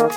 Salut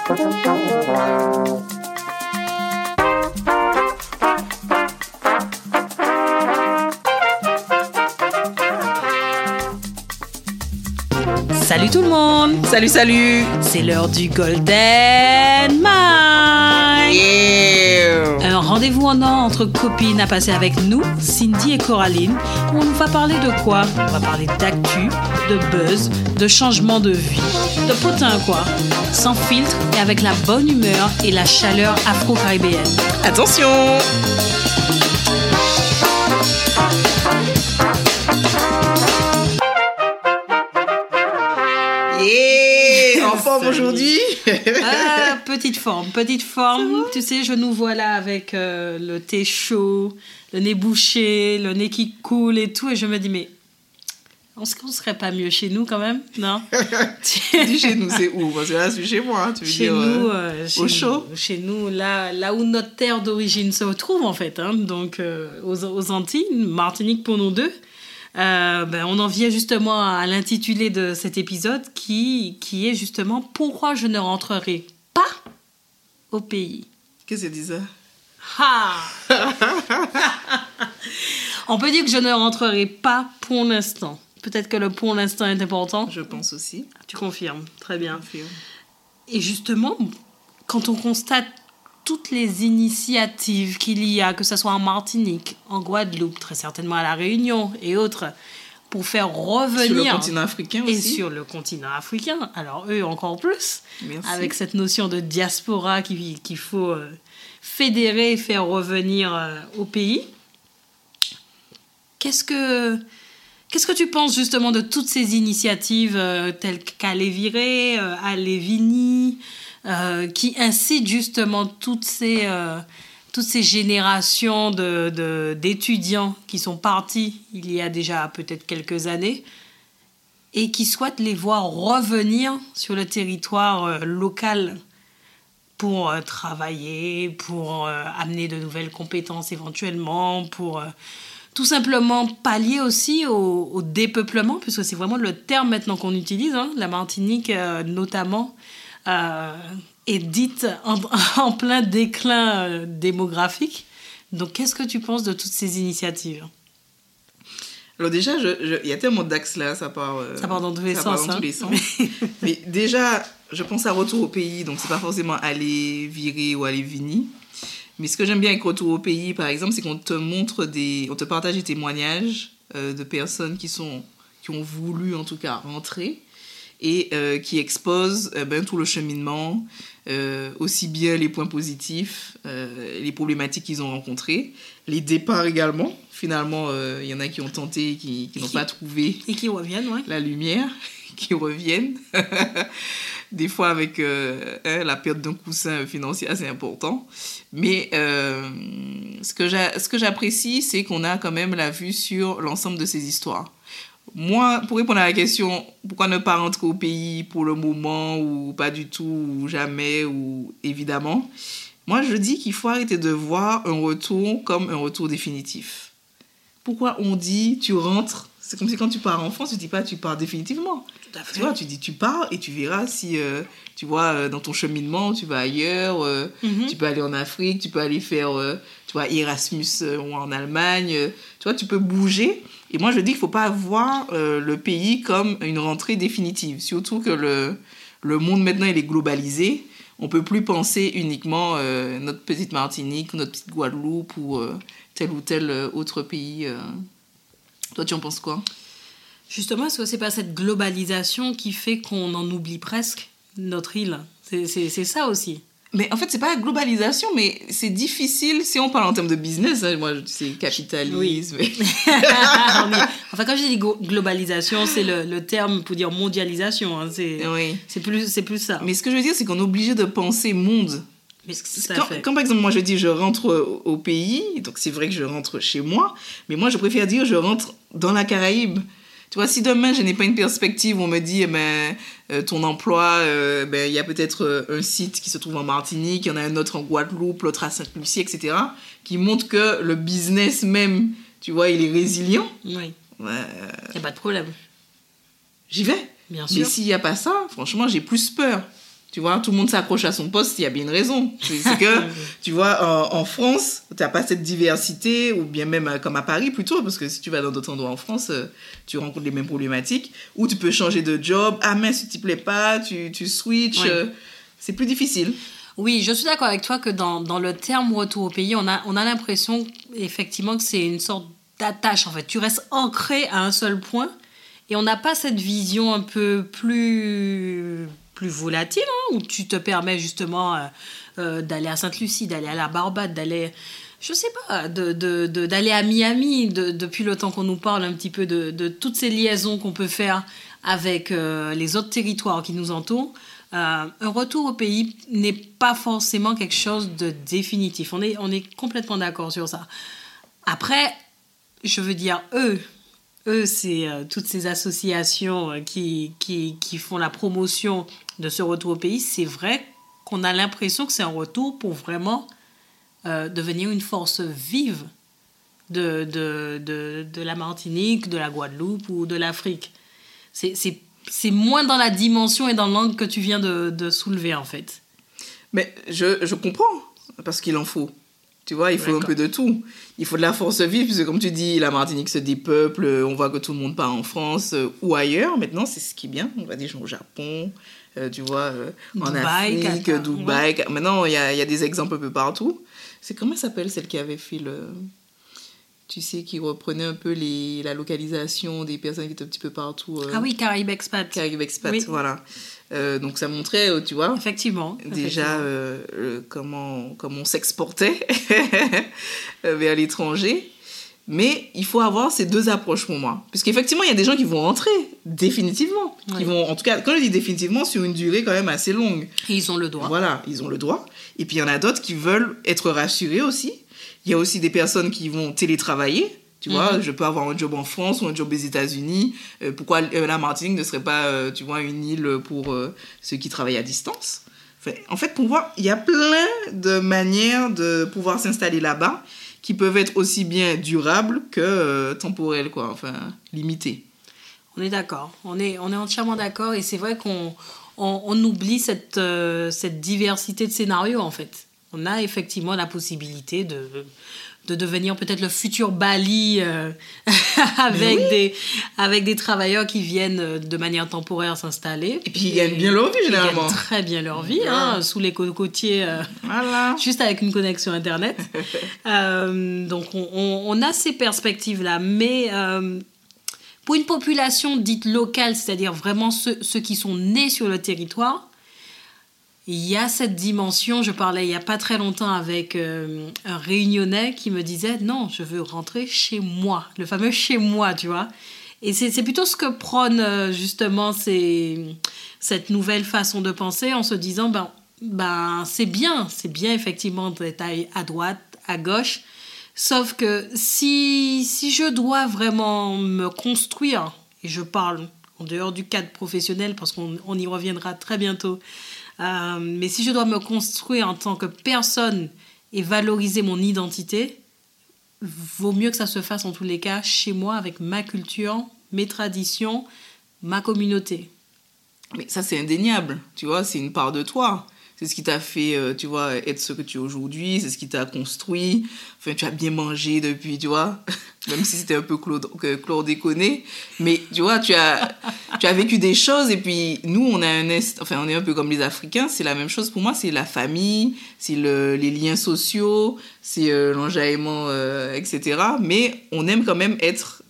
tout le monde. Salut, salut. C'est l'heure du Golden Mind. Yeah. Un rendez-vous en or entre copines à passer avec nous, Cindy et Coraline, où on va parler de quoi? On va parler d'actu, de buzz, de changement de vie, de potin quoi Sans filtre et avec la bonne humeur et la chaleur afro-caribéenne. Attention Yeah En forme aujourd'hui Ah, petite forme, petite forme. Tu sais, je nous vois là avec euh, le thé chaud, le nez bouché, le nez qui coule et tout. Et je me dis, mais on se- on serait pas mieux chez nous quand même Non Dis chez nous, c'est où? Parce que là, c'est chez moi, hein, tu veux Chez dire. nous, euh, euh, chez au nous- chaud Chez nous, là, là où notre terre d'origine se retrouve en fait. hein. donc euh, aux, aux Antilles, Martinique pour nous deux. Euh, ben, on en vient justement à l'intitulé de cet épisode qui, qui est justement Pourquoi je ne rentrerai pas au pays? Qu'est-ce que c'est ça Ha On peut dire que je ne rentrerai pas pour l'instant. Peut-être que le pour l'instant est important. Je pense aussi. Tu confirmes, très bien. Confirme. Et justement, quand on constate toutes les initiatives qu'il y a, que ce soit en Martinique, en Guadeloupe, très certainement à La Réunion et autres, pour faire revenir... Sur le continent africain et aussi. sur le continent africain. Alors eux encore plus, Merci. avec cette notion de diaspora qui- qu'il faut euh, fédérer et faire revenir euh, au pays. Qu'est-ce que qu'est-ce que tu penses justement de toutes ces initiatives euh, telles qu'Aléviré, euh, Alévini, euh, qui incitent justement toutes ces toutes ces générations de- de- d'étudiants qui sont partis il y a déjà peut-être quelques années et qui souhaitent les voir revenir sur le territoire local pour travailler, pour amener de nouvelles compétences éventuellement, pour tout simplement pallier aussi au, au dépeuplement, puisque c'est vraiment le terme maintenant qu'on utilise. hein. La Martinique, euh, notamment, euh, est dite en, en plein déclin euh, démographique. Donc, qu'est-ce que tu penses de toutes ces initiatives? Alors déjà, il y a tellement d'axes là, ça part, euh, Ça part dans tous les sens, hein. tous les sens. Mais déjà, je pense à retour au pays, donc c'est pas forcément aller virer ou aller vini. Mais ce que j'aime bien avec retour au pays, par exemple, c'est qu'on te montre des, on te partage des témoignages euh, de personnes qui sont, qui ont voulu en tout cas rentrer et euh, qui exposent euh, ben, tout le cheminement, aussi bien les points positifs, les problématiques qu'ils ont rencontrées, les départs également. Finalement, il y en a qui ont tenté et qui, qui n'ont pas trouvé Et qui reviennent, ouais. la lumière, qui reviennent. Des fois avec euh, hein, la perte d'un coussin financier assez important. Mais euh, ce que j'apprécie, c'est qu'on a quand même la vue sur l'ensemble de ces histoires. Moi, pour répondre à la question, pourquoi ne pas rentrer au pays pour le moment, ou pas du tout, ou jamais, ou évidemment, moi je dis qu'il faut arrêter de voir un retour comme un retour définitif. Pourquoi on dit tu rentres C'est comme si quand tu pars en France, tu dis pas tu pars définitivement. Tout à Tu vois, tu dis tu pars et tu verras si, euh, tu vois, euh, dans ton cheminement, tu vas ailleurs, euh, Mhm. tu peux aller en Afrique, tu peux aller faire, euh, tu vois, Erasmus ou en Allemagne, tu vois, tu peux bouger. Et moi, je dis qu'il faut pas voir le pays comme une rentrée définitive. Surtout que le, le monde maintenant, il est globalisé. On peut plus penser uniquement notre petite Martinique, notre petite Guadeloupe ou tel ou tel autre pays. Toi, tu en penses quoi? Justement, est-ce que c'est pas cette globalisation qui fait qu'on en oublie presque notre île? C'est- ça aussi. Mais en fait, c'est pas la globalisation, mais c'est difficile si on parle en termes de business. hein, moi, c'est capitalisme. Est- Enfin, quand je dis globalisation, c'est le, le terme pour dire mondialisation. hein, C'est oui. plus, plus ça. Mais ce que je veux dire, c'est qu'on est obligé de penser monde. Mais Quand, fait. quand, par exemple, moi je dis je rentre au pays, donc c'est vrai que je rentre chez moi, mais moi je préfère dire je rentre dans la Caraïbe. Tu vois, si demain je n'ai pas une perspective, on me dit, eh ben, euh, ton emploi, euh, ben, il y a peut-être euh, un site qui se trouve en Martinique, il y en a un autre en Guadeloupe, l'autre à Sainte-Lucie, etc., qui montre que le business même, tu vois, il est résilient. Oui, il n'y a pas de problème. J'y vais. Bien Mais sûr. s'il n'y a pas ça, franchement, j'ai plus peur. Tu vois, tout le monde s'accroche à son poste, il y a bien une raison. C'est que, tu vois, en, France, tu n'as pas cette diversité, ou bien même euh, comme à Paris plutôt, parce que si tu vas dans d'autres endroits en France, euh, tu rencontres les mêmes problématiques, où tu peux changer de job, ah mais si tu te plaît pas, tu, tu switches, euh, c'est plus difficile. Oui, je suis d'accord avec toi que dans, dans, le terme retour au pays, on a, on a l'impression effectivement que c'est une sorte d'attache en fait. Tu restes ancré à un seul point et on n'a pas cette vision un peu plus plus volatile, hein, où tu te permets justement euh, euh, d'aller à Sainte-Lucie, d'aller à la Barbade, d'aller, je sais pas, d'aller de, à Miami, depuis le temps qu'on nous parle un petit peu de, toutes ces liaisons qu'on peut faire avec euh, les autres territoires qui nous entourent. un retour au pays n'est pas forcément quelque chose de définitif. On est, on est complètement d'accord sur ça. Après, je veux dire, eux, eux, c'est toutes ces associations qui, qui, qui, font la promotion de ce retour au pays, c'est vrai qu'on a l'impression que c'est un retour pour vraiment euh, devenir une force vive de, de, de, de, la Martinique, de la Guadeloupe ou de l'Afrique. C'est moins dans la dimension et dans l'angle que tu viens de, de, soulever, en fait. Mais je, je comprends, parce qu'il en faut. Tu vois, il faut un peu de tout. Il faut de la force vive, puisque comme tu dis, la Martinique se dépeuple, on voit que tout le monde part en France euh, ou ailleurs. Maintenant, c'est ce qui est bien. On va dire au Japon, euh, tu vois, euh, en Afrique, Dubaï. Maintenant, il y a, y a, des exemples un peu partout. C'est comment s'appelle celle qui avait fait le. Tu sais, qui reprenait un peu les, la localisation des personnes qui étaient un petit peu partout. Euh, ah oui, Caraïbes Expat. Caraïbes Expat, voilà. donc ça montrait, tu vois. Effectivement. Déjà comment, comment on s'exportait vers l'étranger. Mais il faut avoir ces deux approches pour moi. Puisqu'effectivement, il y a des gens qui vont rentrer, définitivement. Qui vont, en tout cas, quand je dis définitivement, sur une durée quand même assez longue. Et ils ont le droit. Voilà, ils ont le droit. Et puis il y en a d'autres qui veulent être rassurés aussi. Il y a aussi des personnes qui vont télétravailler. Tu vois, mhm. je peux avoir un job en France ou un job aux États-Unis. Euh, pourquoi euh, la Martinique ne serait pas, euh, tu vois, une île pour ceux qui travaillent à distance? En fait, pour voir, il y a plein de manières de pouvoir s'installer là-bas qui peuvent être aussi bien durables que temporelles, quoi, enfin, limitées. On est d'accord, on est, on est entièrement d'accord, et c'est vrai qu'on on, oublie cette, cette diversité de scénarios, en fait. On a effectivement la possibilité de, de devenir peut-être le futur Bali euh, avec, des, avec des travailleurs qui viennent euh, de manière temporaire s'installer. Et puis ils gagnent bien leur vie généralement. Ils gagnent très bien leur vie, hein, sous les cocotiers, euh, voilà. juste avec une connexion Internet. donc on, on, a ces perspectives-là. Mais pour une population dite locale, c'est-à-dire vraiment ceux, ceux qui sont nés sur le territoire, il y a cette dimension. Je parlais il n'y a pas très longtemps avec euh, un réunionnais qui me disait non, je veux rentrer chez moi, le fameux chez moi, tu vois. Et c'est plutôt ce que prône euh, justement cette nouvelle façon de penser en se disant ben, ben c'est bien, c'est bien effectivement d'être à droite, à gauche. Sauf que si, si je dois vraiment me construire, et je parle en dehors du cadre professionnel parce qu'on y reviendra très bientôt, euh, mais si je dois me construire en tant que personne et valoriser mon identité, vaut mieux que ça se fasse en tous les cas chez moi avec ma culture, mes traditions, ma communauté. Mais ça, c'est indéniable, tu vois, c'est une part de toi c'est ce qui t'a fait, euh, tu vois, être ce que tu es aujourd'hui, c'est ce qui t'a construit. Enfin, tu as bien mangé depuis, tu vois, même si c'était un peu chlordéconné. Mais, tu vois, tu as, tu as vécu des choses et puis nous, on a un est, enfin, on est un peu comme les Africains, c'est la même chose pour moi, c'est la famille, c'est le, les liens sociaux, c'est euh, l'enjaillement, euh, etc. Mais on aime quand même être,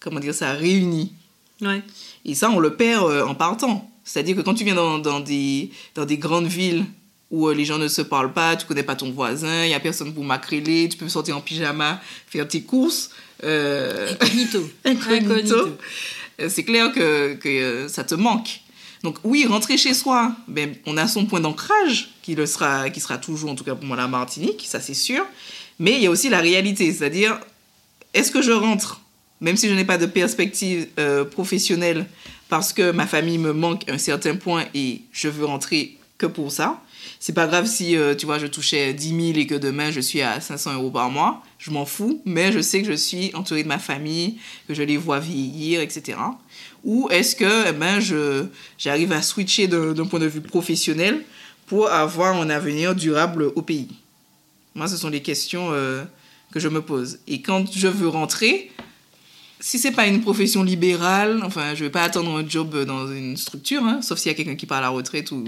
comment dire ça, réunis. Ouais. Et ça, on le perd en partant. C'est-à-dire que quand tu viens dans, dans, des, dans des grandes villes où euh, les gens ne se parlent pas, tu connais pas ton voisin, il y a personne pour macréler, tu peux sortir en pyjama, faire tes courses. Euh... Incognito. Incognito. Euh, c'est clair que, que euh, ça te manque. Donc oui, rentrer chez soi, ben, on a son point d'ancrage qui, le sera, qui sera toujours, en tout cas pour moi, la Martinique, ça c'est sûr. Mais il y a aussi la réalité, c'est-à-dire, est-ce que je rentre, même si je n'ai pas de perspective professionnelle parce que ma famille me manque un certain point et je veux rentrer que pour ça C'est pas grave si, euh, tu vois, je touchais 10 000 et que demain je suis à 500 euros par mois. Je m'en fous, mais je sais que je suis entourée de ma famille, que je les vois vieillir, etc. Ou est-ce que eh ben, je, j'arrive à switcher d'un, point de vue professionnel pour avoir un avenir durable au pays? Moi, ce sont les questions euh, que je me pose. Et quand je veux rentrer, si c'est pas une profession libérale, enfin, je vais pas attendre un job dans une structure, hein, sauf s'il y a quelqu'un qui part à la retraite ou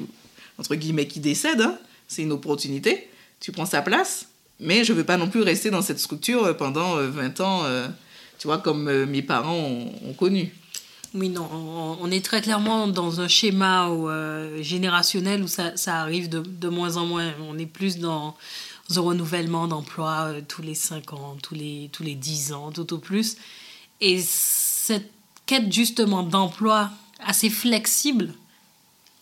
entre guillemets, qui décède, hein. c'est une opportunité, tu prends sa place, mais je veux pas non plus rester dans cette structure euh, pendant 20 euh, ans, euh, tu vois, comme mes parents ont, connu. Oui, non, on, est très clairement dans un schéma générationnel où ça, arrive de, moins en moins. On est plus dans, un renouvellement d'emploi tous les 5 ans, tous les, tous les 10 ans, tout au plus. Et cette quête justement d'emploi assez flexible,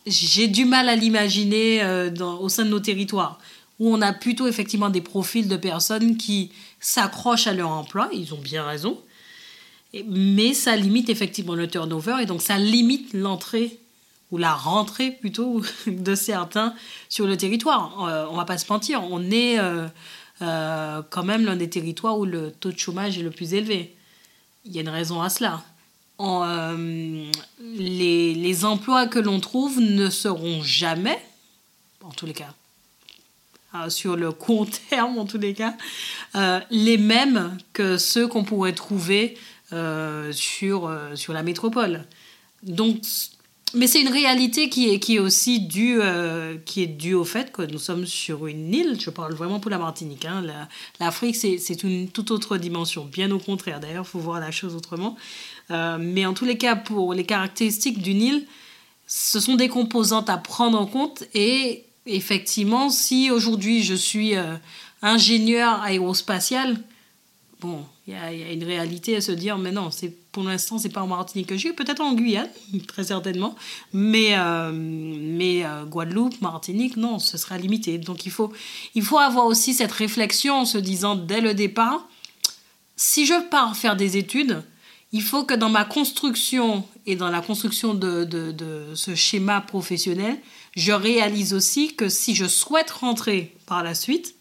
j'ai du mal à l'imaginer euh, au sein de nos territoires, où on a plutôt effectivement des profils de personnes qui s'accrochent à leur emploi, ils ont bien raison, mais ça limite effectivement le turnover et donc ça limite l'entrée ou la rentrée plutôt de certains sur le territoire. Euh, on va pas se mentir, on est euh, quand même l'un des territoires où le taux de chômage est le plus élevé. Il y a une raison à cela. Euh, les, emplois que l'on trouve ne seront jamais, en tous les cas, euh, sur le court terme en tous les cas, euh, les mêmes que ceux qu'on pourrait trouver sur, sur la métropole. Donc, mais c'est une réalité qui est, qui est aussi due, qui est due au fait que nous sommes sur une île, je parle vraiment pour la Martinique. Hein. L'Afrique, c'est une toute autre dimension, bien au contraire. D'ailleurs, il faut voir la chose autrement. Euh, mais en tous les cas, pour les caractéristiques d'une île, ce sont des composantes à prendre en compte. Et effectivement, si aujourd'hui je suis euh, ingénieur aérospatial, bon, il y, a une réalité à se dire, mais non, c'est pour l'instant, c'est pas en Martinique que je suis, peut-être en Guyane, très certainement, mais, euh, mais Guadeloupe, Martinique, non, ce sera limité. Donc il faut, il faut avoir aussi cette réflexion en se disant dès le départ, si je pars faire des études, il faut que dans ma construction et dans la construction de, ce schéma professionnel, je réalise aussi que si je souhaite rentrer par la suite,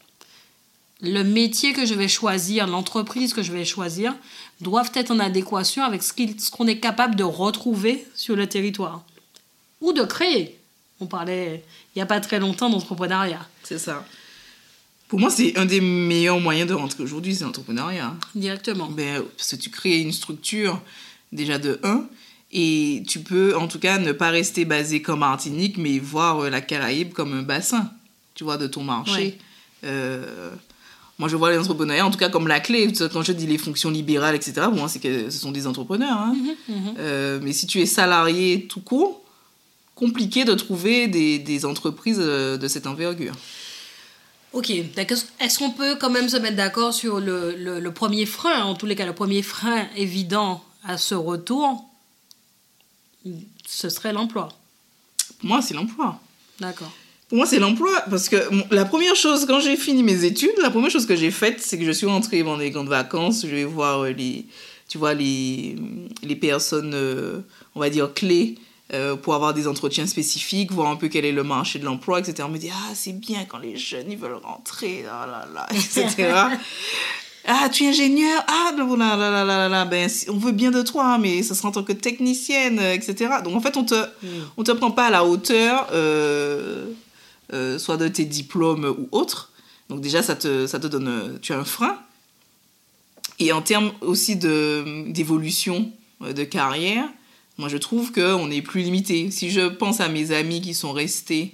le métier que je vais choisir, l'entreprise que je vais choisir, doivent être en adéquation avec ce qu'on est capable de retrouver sur le territoire. Ou de créer. On parlait il n'y a pas très longtemps d'entrepreneuriat. C'est ça. Pour moi, c'est un des meilleurs moyens de rentrer aujourd'hui, c'est l'entrepreneuriat. Directement. Ben, parce que tu crées une structure, déjà de 1, et tu peux en tout cas ne pas rester basé comme Martinique, mais voir euh, la Caraïbe comme un bassin, tu vois, de ton marché. Euh, moi, je vois l'entrepreneuriat en tout cas comme la clé. Quand je dis les fonctions libérales, etc., moi, c'est que ce sont des entrepreneurs. Hein. Mhm, mhm. Euh, mais si tu es salarié tout court, compliqué de trouver des, des entreprises de cette envergure. Ok, est-ce qu'on peut quand même se mettre d'accord sur le, le, premier frein, en tous les cas, le premier frein évident à ce retour, ce serait l'emploi? Pour moi, c'est l'emploi. D'accord. Moi, c'est l'emploi, parce que la première chose, quand j'ai fini mes études, la première chose que j'ai faite, c'est que je suis rentrée pendant les grandes vacances, je vais voir euh, les, tu vois, les, les personnes, euh, on va dire, clés euh, pour avoir des entretiens spécifiques, voir un peu quel est le marché de l'emploi, etc. On me dit, ah, c'est bien quand les jeunes, ils veulent rentrer, là, là, là, etc. ah, tu es ingénieur Ah, là, là, là, là, là, ben, on veut bien de toi, mais ça sera en tant que technicienne, etc. Donc, en fait, on te, mm. on te prend pas à la hauteur, euh, euh, soit de tes diplômes ou autres. Donc, déjà, ça te, ça te donne, tu as un frein. Et en termes aussi d'évolution de carrière, moi, je trouve qu'on est plus limité. Si je pense à mes amis qui sont restés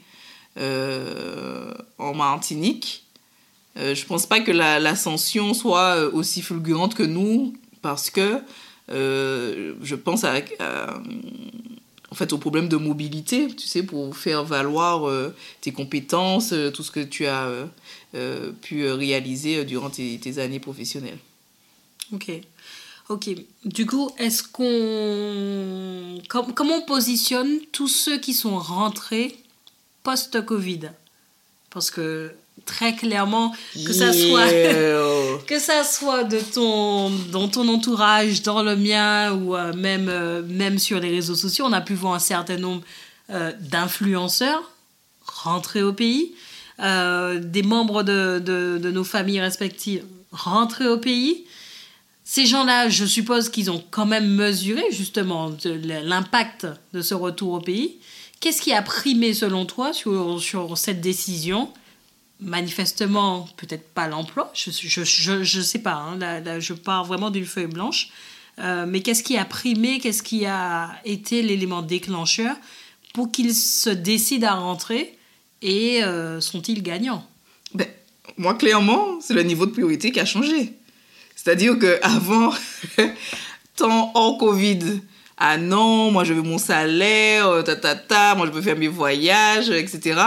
euh, en Martinique, euh, je pense pas que l'ascension soit euh, aussi fulgurante que nous, parce que euh, je pense à, en fait, au problème de mobilité, tu sais, pour faire valoir tes compétences, tout ce que tu as pu réaliser durant tes, tes années professionnelles. Ok. Ok. Du coup, est-ce qu'on. comment on positionne tous ceux qui sont rentrés post-Covid? Parce que très clairement, que ça soit, que ça soit de ton, dans ton entourage, dans le mien ou euh, même, euh, même sur les réseaux sociaux, on a pu voir un certain nombre euh, d'influenceurs rentrer au pays. Des membres de, de, de, nos familles respectives rentrer au pays. Ces gens-là, je suppose qu'ils ont quand même mesuré justement l'impact de ce retour au pays. Qu'est-ce qui a primé selon toi sur, sur cette décision? Manifestement, peut-être pas l'emploi, je ne sais pas, hein. je pars vraiment d'une feuille blanche. Euh, mais qu'est-ce qui a primé, qu'est-ce qui a été l'élément déclencheur pour qu'ils se décident à rentrer et euh, sont-ils gagnants? Ben, Moi, clairement, c'est le niveau de priorité qui a changé. C'est-à-dire qu'avant, tant hors Covid, ah non, moi je veux mon salaire, euh, ta ta ta, moi je veux faire mes voyages, etc.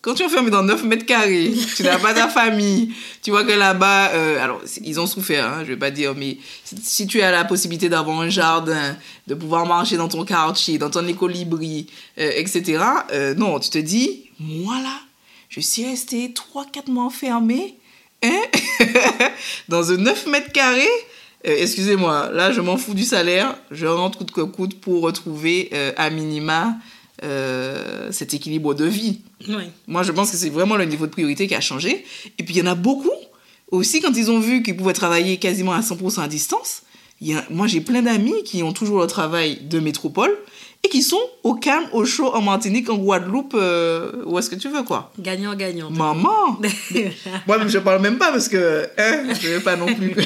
Quand tu es enfermé dans 9 mètres carrés, tu n'as pas ta famille, tu vois que là-bas, euh, alors ils ont souffert, hein, je vais pas dire, mais si, tu as la possibilité d'avoir un jardin, de pouvoir marcher dans ton quartier, dans ton écolibri, euh, etc., euh, non, tu te dis, moi là, je suis resté 3-4 mois enfermé, hein, dans un 9 mètres carrés, excusez-moi, là je m'en fous du salaire, je rentre coûte que coûte pour retrouver à minima euh, cet équilibre de vie. Moi, je pense que c'est vraiment le niveau de priorité qui a changé. Et puis, il y en a beaucoup aussi, quand ils ont vu qu'ils pouvaient travailler quasiment à 100% à distance. Y a, moi, j'ai plein d'amis qui ont toujours le travail de métropole et qui sont au calme, au chaud, en Martinique, en Guadeloupe, euh, où est-ce que tu veux, quoi. Gagnant, gagnant. Maman Moi, même, je parle même pas parce que hein, je ne veux pas non plus.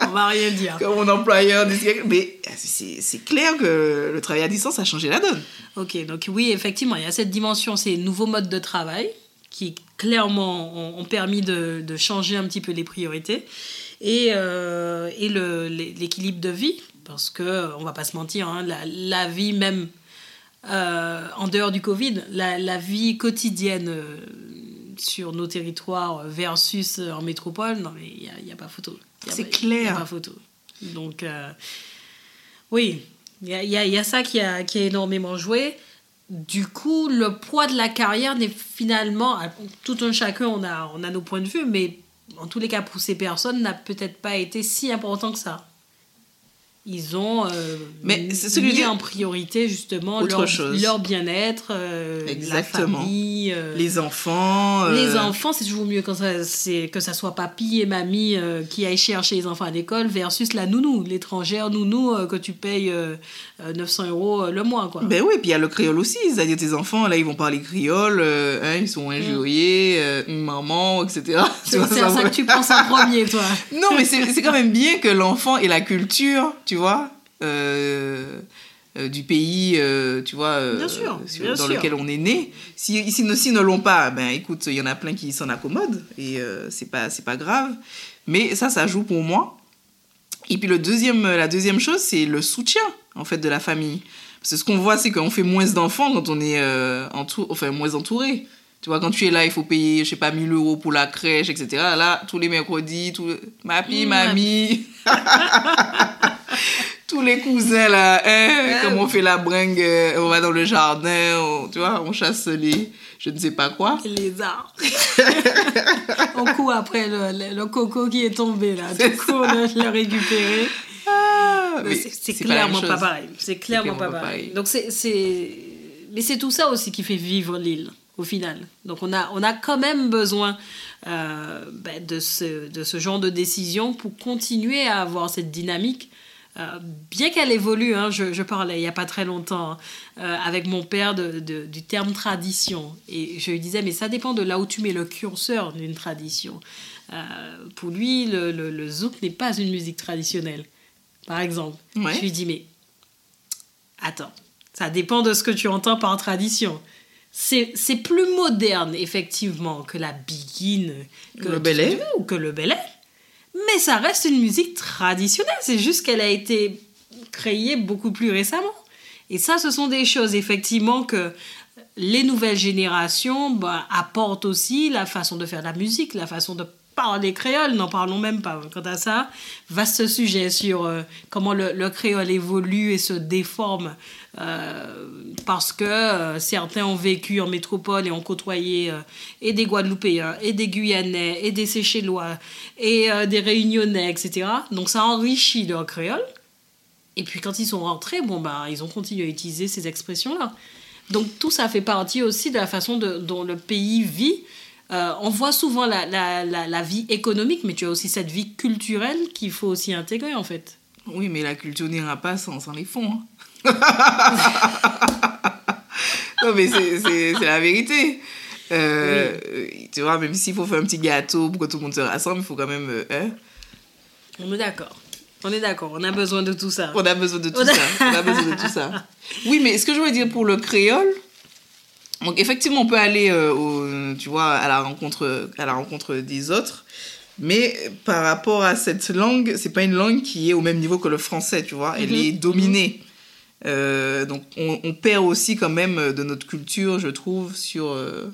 On va rien dire. Comme mon employeur Mais c'est clair que le travail à distance a changé la donne. Ok, donc oui, effectivement, il y a cette dimension, ces nouveaux modes de travail qui clairement ont, permis de, de, changer un petit peu les priorités et, euh, et l'équilibre de vie parce que, on va pas se mentir, hein, la, vie même euh, en dehors du Covid, la, vie quotidienne euh, sur nos territoires versus en métropole, non mais il n'y a, pas photo. C'est clair. N'y a pas photo. Donc, euh, oui, il y a, ça qui a, qui a énormément joué. Du coup, le poids de la carrière n'est finalement, tout un chacun, on a, on a nos points de vue, mais en tous les cas, pour ces personnes, n'a peut-être pas été si important que ça ils ont euh, mais mis en priorité justement leur, leur bien-être, euh, la famille, euh, les enfants. Les enfants, c'est toujours mieux quand ça, que ça soit papy et mamie qui aillent chercher les enfants à l'école versus la nounou, l'étrangère nounou que tu payes 900 euros le mois. Quoi. Ben oui, puis il y a le créole aussi. C'est-à-dire tes enfants, là, ils vont parler créole, hein, ils sont injuriés, maman, etc. C'est à ça, que tu penses en premier, toi. non, mais c'est quand même bien que l'enfant ait la culture, tu vois, euh, euh, du pays, euh, tu vois, dans lequel on est né. Si, si, si ne l'ont pas, ben écoute, il y en a plein qui s'en accommodent et c'est pas, c'est pas grave. Mais ça, ça joue pour moi. Et puis le deuxième, la deuxième chose, c'est le soutien en fait de la famille. Parce que ce qu'on voit, c'est qu'on fait moins d'enfants quand on est entour, enfin, moins entouré. Tu vois, quand tu es là, il faut payer, je sais pas, 1000 euros pour la crèche, etc. Là, tous les mercredis, tout... Mapi, mmh, mamie. tous les cousins là, hein, comme on fait la bringue, euh, on va dans le jardin, tu vois, on chasse les, je ne sais pas quoi. Les lézards. on court après le, le, coco qui est tombé là, du coup on l'a récupéré. Ah, c'est clairement pas, pareil. C'est clairement, pas, pareil. Donc c'est, mais c'est tout ça aussi qui fait vivre l'île au final. Donc on a, on a quand même besoin euh, ben, de, ce, de ce genre de décision pour continuer à avoir cette dynamique euh, bien qu'elle évolue, hein, je, parlais il n'y a pas très longtemps hein, euh, avec mon père de, du terme tradition. Et je lui disais, mais ça dépend de là où tu mets le curseur d'une tradition. Pour lui, le, le, zouk n'est pas une musique traditionnelle, par exemple. Je lui dis, mais attends, ça dépend de ce que tu entends par tradition. C'est plus moderne, effectivement, que la biguine, que le belay ou que le belay mais ça reste une musique traditionnelle. C'est juste qu'elle a été créée beaucoup plus récemment. Et ça, ce sont des choses, effectivement, que les nouvelles générations bah, apportent aussi la façon de faire de la musique, la façon de parler créole, n'en parlons même pas. Quant à ça, vaste sujet sur euh, comment le, créole évolue et se déforme euh, parce que euh, certains ont vécu en métropole et ont côtoyé et des Guadeloupéens, et des Guyanais, et des Séchellois, et des Réunionnais, etc. Donc ça enrichit leur créole. Et puis quand ils sont rentrés, bon, bah, ils ont continué à utiliser ces expressions-là. Donc tout ça fait partie aussi de la façon dont le pays vit. Euh, on voit souvent la, la, la, la, vie économique, mais tu as aussi cette vie culturelle qu'il faut aussi intégrer en fait. Oui, mais la culture n'ira pas sans, sans les fonds. Hein. non, mais c'est la vérité. Euh, tu vois, même s'il faut faire un petit gâteau pour que tout le monde se rassemble, il faut quand même... Hein? On est d'accord. On est d'accord, on a besoin de tout ça. On a besoin de tout ça. On a besoin de tout ça. Oui, mais ce que je voulais dire pour le créole, donc effectivement, on peut aller euh, au, tu vois, à la rencontre, à la rencontre des autres, mais par rapport à cette langue, c'est pas une langue qui est au même niveau que le français, tu vois. Elle mhm. est dominée. Euh, donc on, on, perd aussi quand même de notre culture, je trouve, sur, euh,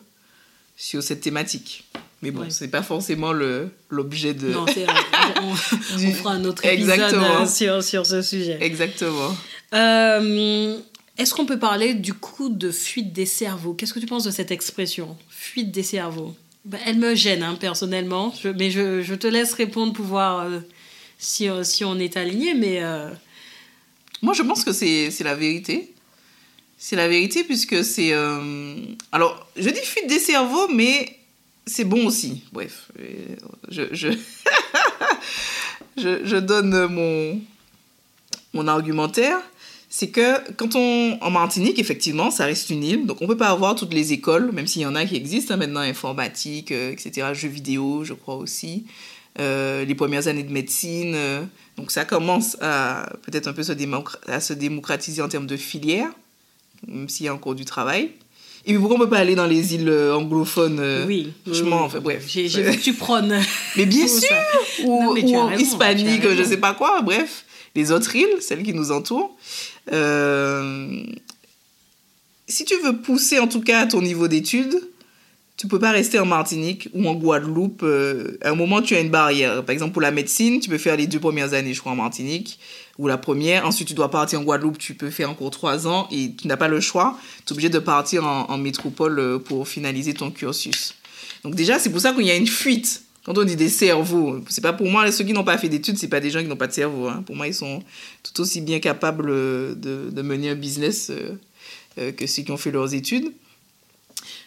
sur cette thématique. Mais bon, c'est pas forcément l'objet de. Non, on, on, fera un autre épisode sur, sur ce sujet. Exactement. Euh, Est-ce qu'on peut parler du coup de fuite des cerveaux? Qu'est-ce que tu penses de cette expression Fuite des cerveaux? Ben, elle me gêne hein, personnellement, mais je, te laisse répondre pour voir euh, si, euh, si, on est aligné. Mais Moi, je pense que c'est la vérité. C'est la vérité puisque c'est. Alors, je dis fuite des cerveaux, mais c'est bon aussi. Bref, je, je, je, donne mon, mon argumentaire. C'est que quand on. En Martinique, effectivement, ça reste une île. Donc on peut pas avoir toutes les écoles, même s'il y en a qui existent hein, maintenant, informatique, euh, etc., jeux vidéo, je crois aussi. Euh, les premières années de médecine. Euh, donc ça commence à peut-être un peu se, à se démocratiser en termes de filière, même s'il y a encore du travail. Et pourquoi on peut pas aller dans les îles anglophones Oui. Franchement, enfin, bref. J'ai tu prônes. Mais bien sûr Ou, ou hispanique, je sais pas quoi, bref. Les autres îles, celles qui nous entourent. Euh, si tu veux pousser en tout cas ton niveau d'études, tu peux pas rester en Martinique ou en Guadeloupe. à un moment, tu as une barrière. Par exemple, pour la médecine, tu peux faire les deux premières années, je crois, en Martinique ou la première. Ensuite, tu dois partir en Guadeloupe, tu peux faire encore trois ans et tu n'as pas le choix. Tu es obligé de partir en, métropole euh, pour finaliser ton cursus. Donc déjà, c'est pour ça qu'il y a une fuite. Quand on dit des cerveaux, c'est pas pour moi, ceux qui n'ont pas fait d'études, c'est pas des gens qui n'ont pas de cerveau. Hein. Pour moi, ils sont tout aussi bien capables euh, de, mener un business euh, que ceux qui ont fait leurs études.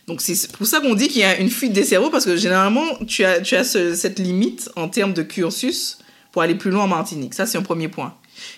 Donc c'est pour ça qu'on dit qu'il y a une fuite des cerveaux, parce que généralement, tu as, tu as cette limite en termes de cursus pour aller plus loin en Martinique. Ça, c'est un premier point.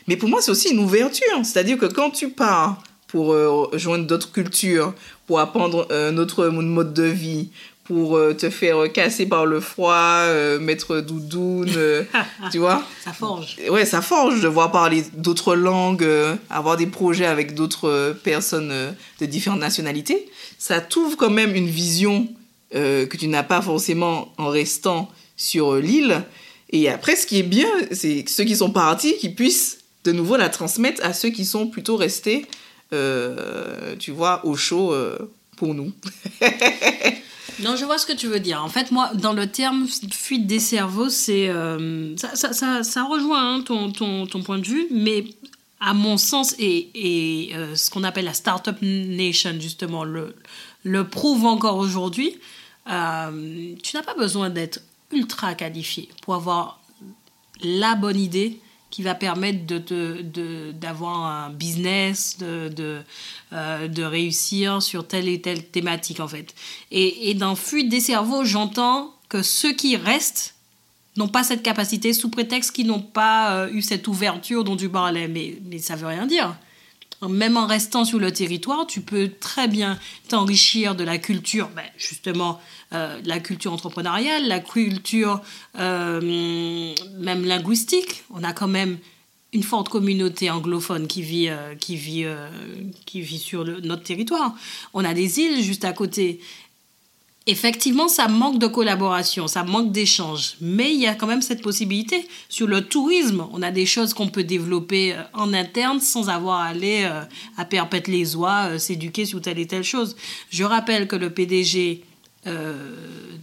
Mais pour moi, c'est aussi une ouverture. C'est-à-dire que quand tu pars pour euh, joindre d'autres cultures, pour apprendre euh, notre mode de vie, pour euh, te faire casser par le froid, mettre doudoune, tu vois. Ça forge. Ouais, ça forge de voir parler d'autres langues, avoir des projets avec d'autres personnes de différentes nationalités. Ça t'ouvre quand même une vision que tu n'as pas forcément en restant sur l'île. Et après, ce qui est bien, c'est ceux qui sont partis qui puissent de nouveau la transmettre à ceux qui sont plutôt restés, euh, tu vois, au chaud euh, pour nous. non, je vois ce que tu veux dire. En fait, moi, dans le terme fuite des cerveaux, c'est euh, ça, ça, ça, ça, rejoint hein, ton, ton, ton, point de vue, mais à mon sens, et, et ce qu'on appelle la Startup Nation, justement, le, le prouve encore aujourd'hui, tu n'as pas besoin d'être ultra qualifié pour avoir la bonne idée qui va permettre de, de, d'avoir un business, de, de, euh, de, réussir sur telle et telle thématique en fait. Et, et dans Fuite des cerveaux, j'entends que ceux qui restent n'ont pas cette capacité sous prétexte qu'ils n'ont pas euh, eu cette ouverture dont tu parlais. Mais, mais ça veut rien dire. Même en restant sur le territoire, tu peux très bien t'enrichir de la culture, ben, justement, euh, la culture entrepreneuriale, la culture euh, même linguistique. On a quand même une forte communauté anglophone qui vit, euh, qui vit, qui vit sur notre territoire. On a des îles juste à côté effectivement, ça manque de collaboration, ça manque d'échange. Mais il y a quand même cette possibilité. Sur le tourisme, on a des choses qu'on peut développer euh, en interne sans avoir à aller euh, à perpète les oies, euh, s'éduquer sur telle et telle chose. Je rappelle que le PDG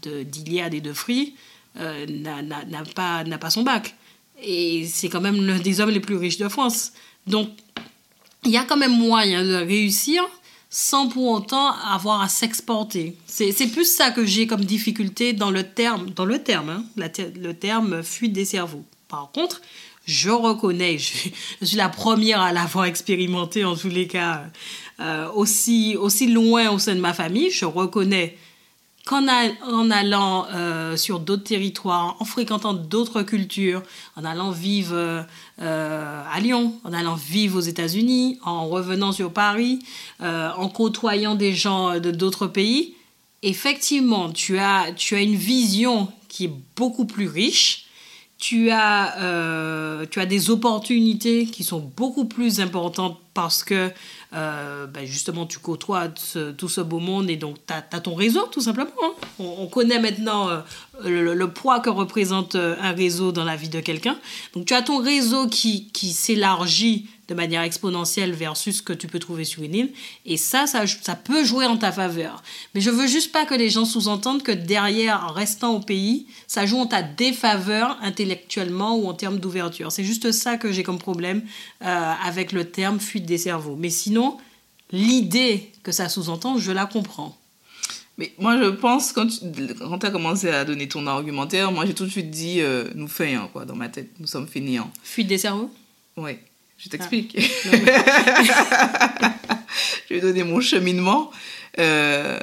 d'Iliade et de Free n'a pas, pas son bac. Et c'est quand même l'un des hommes les plus riches de France. Donc, il y a quand même moyen de réussir sans pour autant avoir à s'exporter. C'est plus ça que j'ai comme difficulté dans le terme, dans le terme, hein, le terme fuite des cerveaux. Par contre, je reconnais, je, suis la première à l'avoir expérimenté en tous les cas, euh, aussi, aussi loin au sein de ma famille, je reconnais qu'en en allant euh, sur d'autres territoires, en fréquentant d'autres cultures, en allant vivre euh, à Lyon, en allant vivre aux États-Unis, en revenant sur Paris, euh, en côtoyant des gens de d'autres pays, effectivement, tu as, tu as une vision qui est beaucoup plus riche. Tu as, tu as des opportunités qui sont beaucoup plus importantes parce que euh, ben justement, tu côtoies tout ce beau monde et donc tu as, ton réseau, tout simplement. Hein. On, connaît maintenant euh, le, poids que représente euh, un réseau dans la vie de quelqu'un. Donc, tu as ton réseau qui, qui s'élargit de manière exponentielle versus ce que tu peux trouver sur une île. Et ça, ça, ça peut jouer en ta faveur. Mais je veux juste pas que les gens sous-entendent que derrière, en restant au pays, ça joue en ta défaveur intellectuellement ou en termes d'ouverture. C'est juste ça que j'ai comme problème euh, avec le terme fuite des cerveaux. Mais sinon, l'idée que ça sous-entend, je la comprends. Mais moi, je pense, quand tu quand as commencé à donner ton argumentaire, moi, j'ai tout de suite dit, euh, nous fainéants, quoi, dans ma tête. Nous sommes fainéants. Fuite des cerveaux? Oui. Je t'explique. Ah. je vais donner mon cheminement. Euh,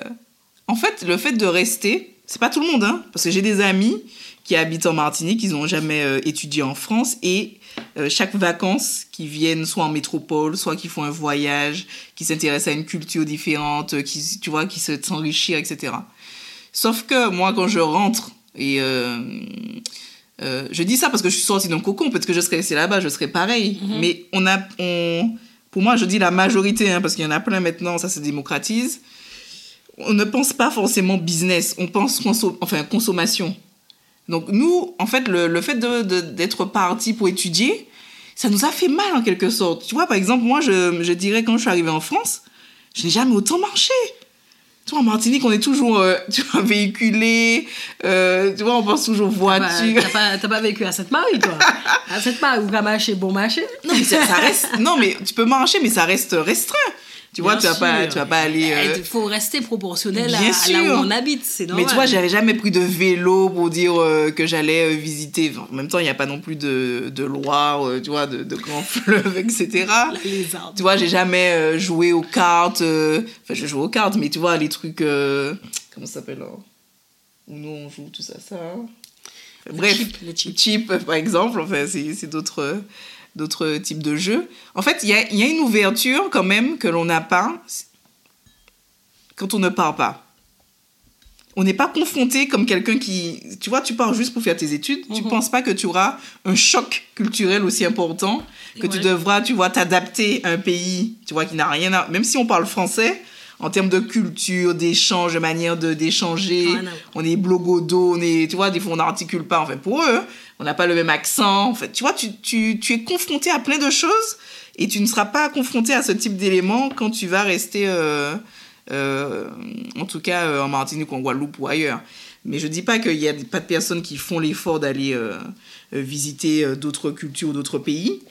en fait, le fait de rester, c'est pas tout le monde, hein, parce que j'ai des amis qui habitent en Martinique, ils n'ont jamais euh, étudié en France, et euh, chaque vacances, qui viennent soit en métropole, soit qui font un voyage, qui s'intéressent à une culture différente, qui, tu vois, qui s'enrichir, etc. Sauf que moi, quand je rentre et euh, je dis ça parce que je suis sortie d'un cocon, peut-être que je serais restée là-bas, je serais pareil. Mhm. Mais on a, on, pour moi, je dis la majorité, hein, parce qu'il y en a plein maintenant, ça se démocratise. On ne pense pas forcément business, on pense enfin, consommation. Donc nous, en fait, le, le fait d'être parti pour étudier, ça nous a fait mal en quelque sorte. Tu vois, par exemple, moi, je, je dirais quand je suis arrivée en France, je n'ai jamais autant marché. Tu vois, en Martinique, on est toujours euh, tu vois, véhiculé. Euh, tu vois, on pense toujours voiture. T'as pas, pas, pas, vécu à cette marie toi À cette marie où tu marché, bon marché Non, mais ça, reste. Non, mais tu peux marcher, mais ça reste restreint. Tu vois, tu vas, pas, tu vas pas aller. Il euh, faut rester proportionnel à, là où on habite, c'est normal. Mais tu vois, j'avais jamais pris de vélo pour dire que j'allais visiter. en même temps, il n'y a pas non plus de, de Loire, tu vois, de, de grands fleuves, etc. Tu vois, j'ai jamais joué aux cartes. Enfin, je joue aux cartes, mais tu vois, les trucs. comment ça s'appelle Où nous on joue, tout ça, ça. Bref, le chip, chip. par exemple, enfin, c'est d'autres d'autres types de jeux. En fait, il y a, y a, une ouverture quand même que l'on n'a pas quand on ne part pas. On n'est pas confronté comme quelqu'un qui... Tu vois, tu pars juste pour faire tes études. Tu ne mhm. penses pas que tu auras un choc culturel aussi important, que tu devras, tu vois, t'adapter à un pays, tu vois, qui n'a rien à... Même si on parle français, en termes de culture, d'échange, de manière d'échanger. on est blogodo, on est, tu vois, des fois on n'articule pas. Enfin, pour eux, on n'a pas le même accent. En fait, tu vois, tu, tu, tu, es confronté à plein de choses et tu ne seras pas confronté à ce type d'éléments quand tu vas rester, euh, euh, en tout cas, euh, en Martinique ou en Guadeloupe ou ailleurs. Mais je dis pas qu'il n'y a pas de personnes qui font l'effort d'aller visiter d'autres cultures ou d'autres pays.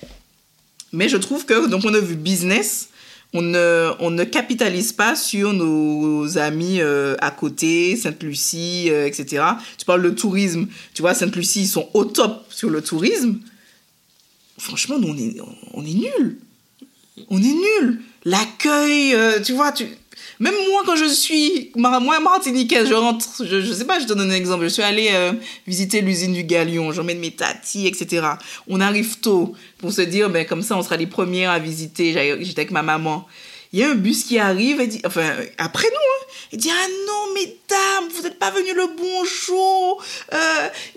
Mais je trouve que, d'un point de vue business, on ne, on ne capitalise pas sur nos amis euh, à côté, Sainte-Lucie, euh, etc. Tu parles de tourisme, tu vois, Sainte-Lucie, ils sont au top sur le tourisme. Franchement, nous, on est, on est nuls. On est nuls. L'accueil, euh, tu vois, tu, même moi, quand je suis, moi, martiniquaise, je rentre, je, je sais pas, je te donne un exemple. Je suis allée euh, visiter l'usine du Galion, j'emmène mes tatis, etc. On arrive tôt pour se dire, ben, comme ça, on sera les premières à visiter. J'étais avec ma maman. Il y a un bus qui arrive, et dit, enfin, après nous, hein, il dit Ah non, mesdames, vous n'êtes pas venus le bon jour. Euh,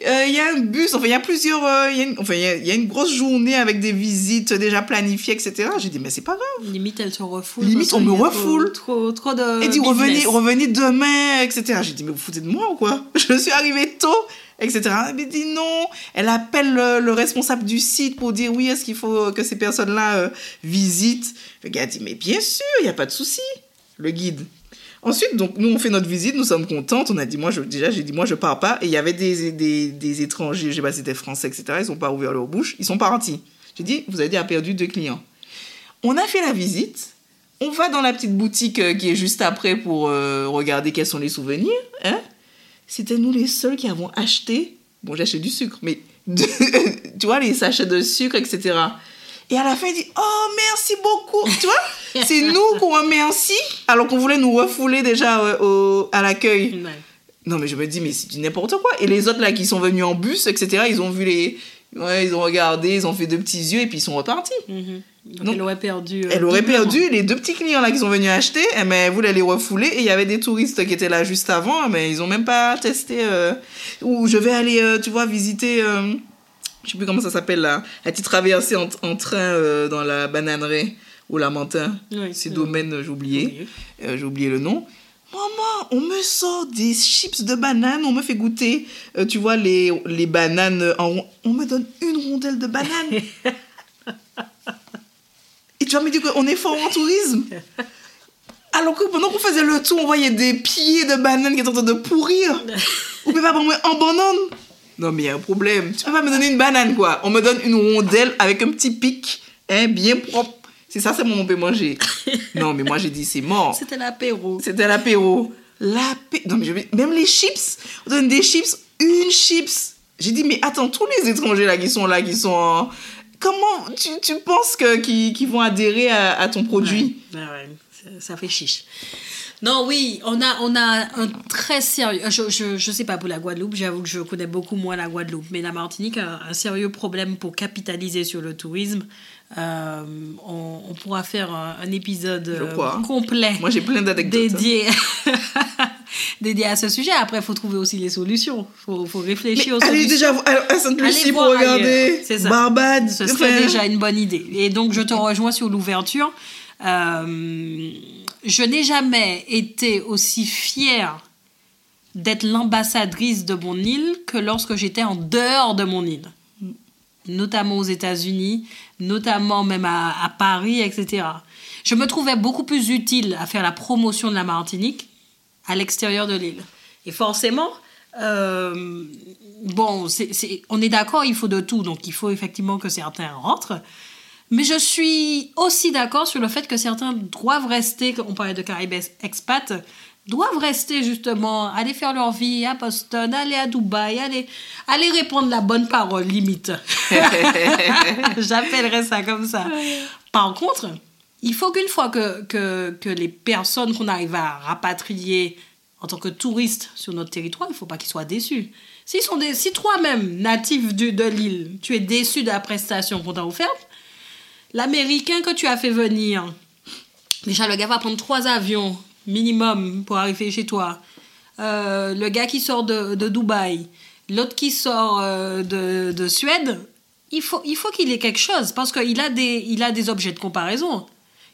euh, il y a un bus, enfin, il y a plusieurs. Euh, y a une, enfin, il y, a une grosse journée avec des visites déjà planifiées, etc. J'ai dit Mais c'est pas grave. Limite, elle se refoule. Limite, on me refoule. Trop, trop, de. Et dit revenez, revenez demain, etc. J'ai dit Mais vous foutez de moi ou quoi? Je suis arrivée tôt etc. Elle dit non. Elle appelle le, responsable du site pour dire oui, est-ce qu'il faut que ces personnes-là visitent? Le gars dit mais bien sûr, il n'y a pas de souci. Le guide. Ensuite, donc, nous, on fait notre visite, nous sommes contentes. On a dit, moi, je, déjà, j'ai dit, moi, je pars pas. Et il y avait des, des, étrangers, je sais pas si c'était français, etc. Ils n'ont pas ouvert leur bouche. Ils sont partis. J'ai dit, vous avez a perdu deux clients. On a fait la visite. On va dans la petite boutique euh, qui est juste après pour euh, regarder quels sont les souvenirs. Hein C'était nous les seuls qui avons acheté. Bon, j'ai acheté du sucre, mais tu vois, les sachets de sucre, etc. Et à la fin, il dit Oh, merci beaucoup. Tu vois, c'est nous qu'on remercie, alors qu'on voulait nous refouler déjà euh, au, à l'accueil. Ouais. Non, mais je me dis, mais c'est du n'importe quoi. Et les autres, là, qui sont venus en bus, etc., ils ont vu les. Ouais, ils ont regardé, ils ont fait deux petits yeux et puis ils sont repartis. Mhm. Donc, Donc, elle aurait perdu. euh, Elle aurait perdu les deux petits clients là qui sont venus acheter, eh ben, elle voulait les refouler et il y avait des touristes qui étaient là juste avant, mais ils ont même pas testé. euh, Ou je vais aller, euh, tu vois, visiter, je sais plus comment ça s'appelle là, la petite traversée en, en train dans la bananerie ou la Mentin. Oui, Ces oui. domaines, j'ai oublié, j'ai oublié le nom. Maman, on me sort des chips de bananes, on me fait goûter, tu vois, les, les bananes en On me donne une rondelle de banane. Et tu vas me dire qu'on est fort en tourisme Alors que pendant qu'on faisait le tour, on voyait des pieds de bananes qui étaient en train de pourrir. Vous pouvez pas prendre en banane Non, mais il y a un problème. Tu peux pas me donner une banane, quoi. On me donne une rondelle avec un petit pic, hein, bien propre. C'est ça, c'est mon on peut manger. Non, mais moi, j'ai dit, c'est mort. C'était l'apéro. C'était l'apéro. L'apé... Non, mais je Même les chips. On donne des chips, une chips. J'ai dit, mais attends, tous les étrangers là qui sont là, qui sont en... Comment tu, tu penses que, qu'ils, qu'ils vont adhérer à, à ton produit? Ouais, ouais, ça- fait chiche. Non, oui, on a, on a un très sérieux. Je, je, je sais pas pour la Guadeloupe, j'avoue que je connais beaucoup moins la Guadeloupe, mais la Martinique a un sérieux problème pour capitaliser sur le tourisme. Euh, on, on pourra faire un, un épisode euh, complet Moi, j'ai plein d'anecdotes. hein. dédié, à ce sujet. Après, il faut trouver aussi les solutions. Il faut, faut Mais réfléchir aux allez solutions. déjà à à Sainte-Lucie pour regarder. Barbade. Ce serait déjà une bonne idée. Et donc, je te rejoins sur l'ouverture. Euh, je n'ai jamais été aussi fière d'être l'ambassadrice de mon île que lorsque j'étais en dehors de mon île. Notamment aux États-Unis, notamment même à, à Paris, etc. Je me trouvais beaucoup plus utile à faire la promotion de la Martinique à l'extérieur de l'île. Et forcément, euh, bon, on est d'accord, il faut de tout, donc il faut effectivement que certains rentrent. Mais je suis aussi d'accord sur le fait que certains doivent rester, on parlait de Caraïbes expat, doivent rester justement, aller faire leur vie à Boston, aller à Dubaï, aller, aller répondre la bonne parole, limite. J'appellerais ça comme ça. Par contre, il faut qu'une fois que, que, les personnes qu'on arrive à rapatrier en tant que touristes sur notre territoire, il ne faut pas qu'ils soient déçus. S'ils sont si toi-même, natif de l'île, tu es déçu de la prestation qu'on t'a offerte, l'Américain que tu as fait venir, déjà le gars va prendre trois avions minimum pour arriver chez toi. Euh, le gars qui sort de, de Dubaï, l'autre qui sort euh, de, de Suède, il faut il faut qu'il ait quelque chose parce qu'il a a des objets de comparaison.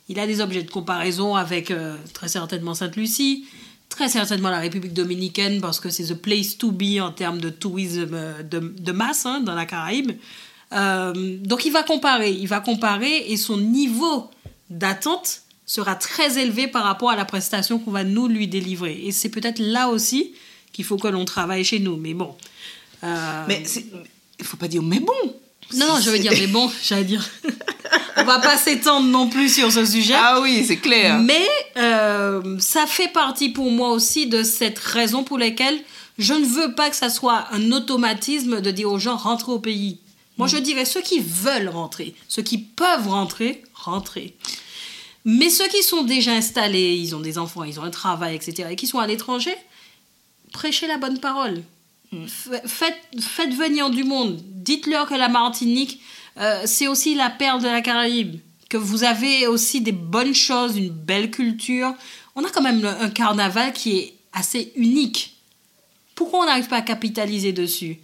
Il a des objets de comparaison avec euh, très certainement Sainte-Lucie, très certainement la République dominicaine parce que c'est the place to be en termes de tourisme euh, de, masse hein, dans la Caraïbe. Euh, donc il va comparer, il va comparer et son niveau d'attente sera très élevé par rapport à la prestation qu'on va nous lui délivrer. Et c'est peut-être là aussi qu'il faut que l'on travaille chez nous. Mais bon. Mais il faut pas dire, mais bon. Non, non, je veux dire, mais bon, j'allais dire. On va pas s'étendre non plus sur ce sujet. Ah oui, c'est clair. Mais euh, ça fait partie pour moi aussi de cette raison pour laquelle je ne veux pas que ça soit un automatisme de dire aux gens rentrez au pays. Moi, je dirais ceux qui veulent rentrer, ceux qui peuvent rentrer, rentrer. Mais ceux qui sont déjà installés, ils ont des enfants, ils ont un travail, etc., et qui sont à l'étranger, prêchez la bonne parole. Faites, venir du monde. Dites-leur que la Martinique, euh, c'est aussi la perle de la Caraïbe. Que vous avez aussi des bonnes choses, une belle culture. On a quand même un carnaval qui est assez unique. Pourquoi on n'arrive pas à capitaliser dessus?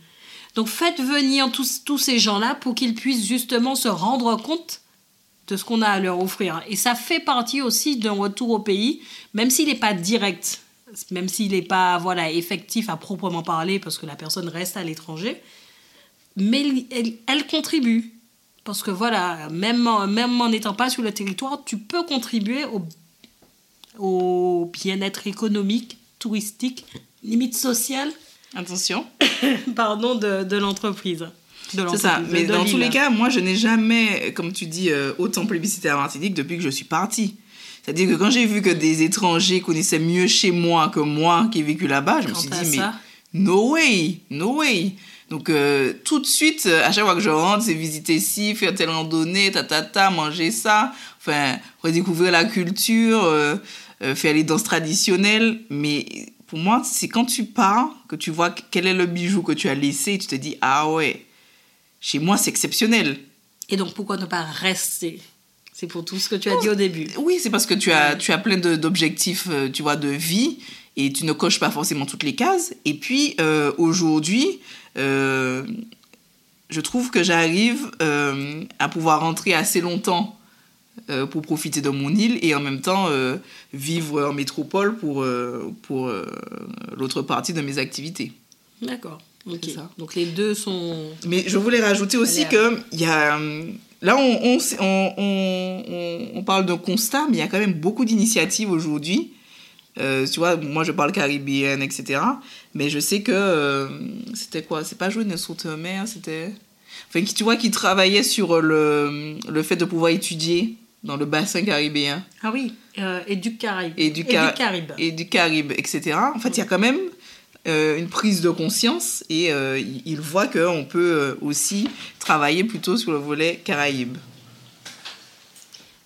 Donc faites venir tous, tous ces gens-là pour qu'ils puissent justement se rendre compte de ce qu'on a à leur offrir. Et ça fait partie aussi d'un retour au pays, même s'il n'est pas direct, même s'il n'est pas voilà, effectif à proprement parler, parce que la personne reste à l'étranger. Mais elle, contribue. Parce que voilà, même en, même en n'étant pas sur le territoire, tu peux contribuer au, au bien-être économique, touristique, limite social, Attention. pardon, de, de l'entreprise. C'est ça. Mais dans tous les cas, moi, je n'ai jamais, comme tu dis, euh, autant plébiscité la Martinique depuis que je suis partie. C'est-à-dire que quand j'ai vu que des étrangers connaissaient mieux chez moi que moi qui ai vécu là-bas, je me suis dit, mais ça, no way, no way. Donc, euh, tout de suite, à chaque fois que je rentre, c'est visiter ci, faire telle randonnée, ta, ta, ta, manger ça, enfin, redécouvrir la culture, euh, euh, faire les danses traditionnelles. Mais pour moi, c'est quand tu pars que tu vois quel est le bijou que tu as laissé et tu te dis, ah ouais, chez moi, c'est exceptionnel. Et donc, pourquoi ne pas rester? C'est pour tout ce que tu as dit au début. Oui, c'est parce que tu as, tu as plein d'objectifs, euh, tu vois, de vie et tu ne coches pas forcément toutes les cases. Et puis, euh, aujourd'hui, euh, je trouve que j'arrive euh, à pouvoir rentrer assez longtemps pour profiter de mon île et en même temps vivre en métropole pour, pour l'autre partie de mes activités. D'accord. Donc les deux sont. Mais je voulais rajouter aussi que il y a, hum, là, on, parle d'un constat, mais il y a quand même beaucoup d'initiatives aujourd'hui. Euh, tu vois, moi je parle caribéenne, etc. Mais je sais que euh, c'était quoi? C'est pas jouer une saute mer, c'était. Enfin, qui, tu vois, qui travaillait sur le, le fait de pouvoir étudier dans le bassin caribéen Ah oui. euh, et du Caraïbe. Et du Ca- Caraïbe. et du Caraïbe, etc. En fait, il y a quand même une prise de conscience et euh, il voit qu'on peut euh, aussi travailler plutôt sur le volet Caraïbe.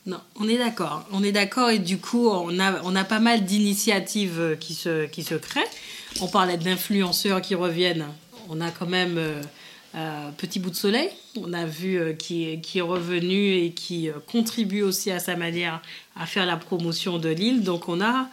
Non, on est d'accord. On est d'accord et du coup, on a, on a pas mal d'initiatives euh, qui se, qui se créent. On parlait d'influenceurs qui reviennent. On a quand même euh, euh, Petit Bout de Soleil, on a vu euh, qui, qui est revenu et qui euh, contribue aussi à sa manière à faire la promotion de l'île. Donc on a...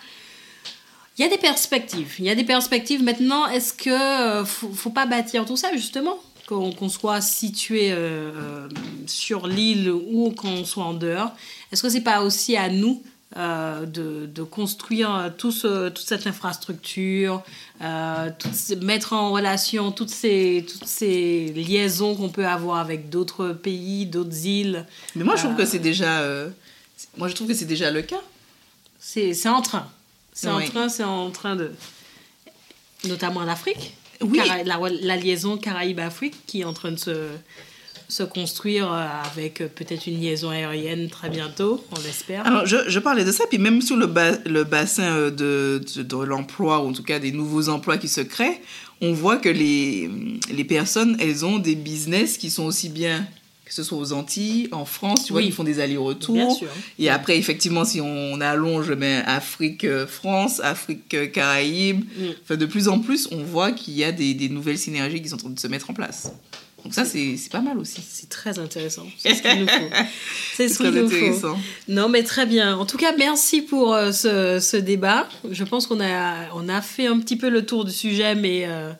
Il y a des perspectives. Il y a des perspectives. Maintenant, est-ce que euh, faut, faut pas bâtir tout ça justement? Qu'on soit situé euh, euh, sur l'île ou qu'on soit en dehors Est-ce que c'est pas aussi à nous euh, de, de construire tout ce- toute cette infrastructure, euh, mettre en relation toutes ces, toutes ces liaisons qu'on peut avoir avec d'autres pays, d'autres îles? Mais moi, je trouve que c'est déjà. moi, je trouve que c'est déjà le cas. C'est en train. C'est en train, c'est en train de. Notamment en Afrique. Oui. Cara- la, la liaison Caraïbes-Afrique qui est en train de se, se construire euh, avec euh, peut-être une liaison aérienne très bientôt, on l'espère. Alors, je, je parlais de ça, puis même sur le, ba- le bassin euh, de, de, de l'emploi, ou en tout cas des nouveaux emplois qui se créent, on voit que les, les personnes, elles ont des business qui sont aussi bien, que ce soit aux Antilles, en France, tu vois, Oui. ils font des Bien allers-retours. sûr. Et après, effectivement, si on allonge ben, Afrique-France, Afrique-Caraïbes, Mm. enfin, de plus en plus, on voit qu'il y a des, des nouvelles synergies qui sont en train de se mettre en place. Donc ça, c'est pas mal aussi. C'est très intéressant. C'est ce qu'il nous faut. C'est ce qu'il nous faut. Non, mais très bien. En tout cas, merci pour euh, ce, ce débat. Je pense qu'on a, on a fait un petit peu le tour du sujet, mais euh,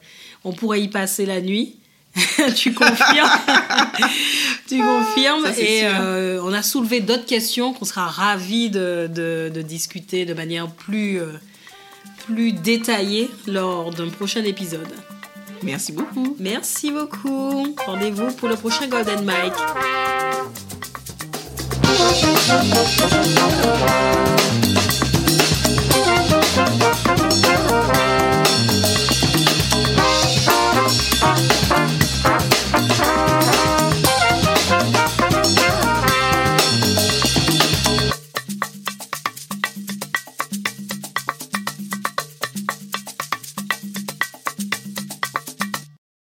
on pourrait y passer la nuit. tu confirmes Tu confirmes ça, Et euh, on a soulevé d'autres questions qu'on sera ravis de, de- de discuter de manière plus, euh, plus détaillée lors d'un prochain épisode. Merci beaucoup. Merci beaucoup. Rendez-vous pour le prochain Golden Mike.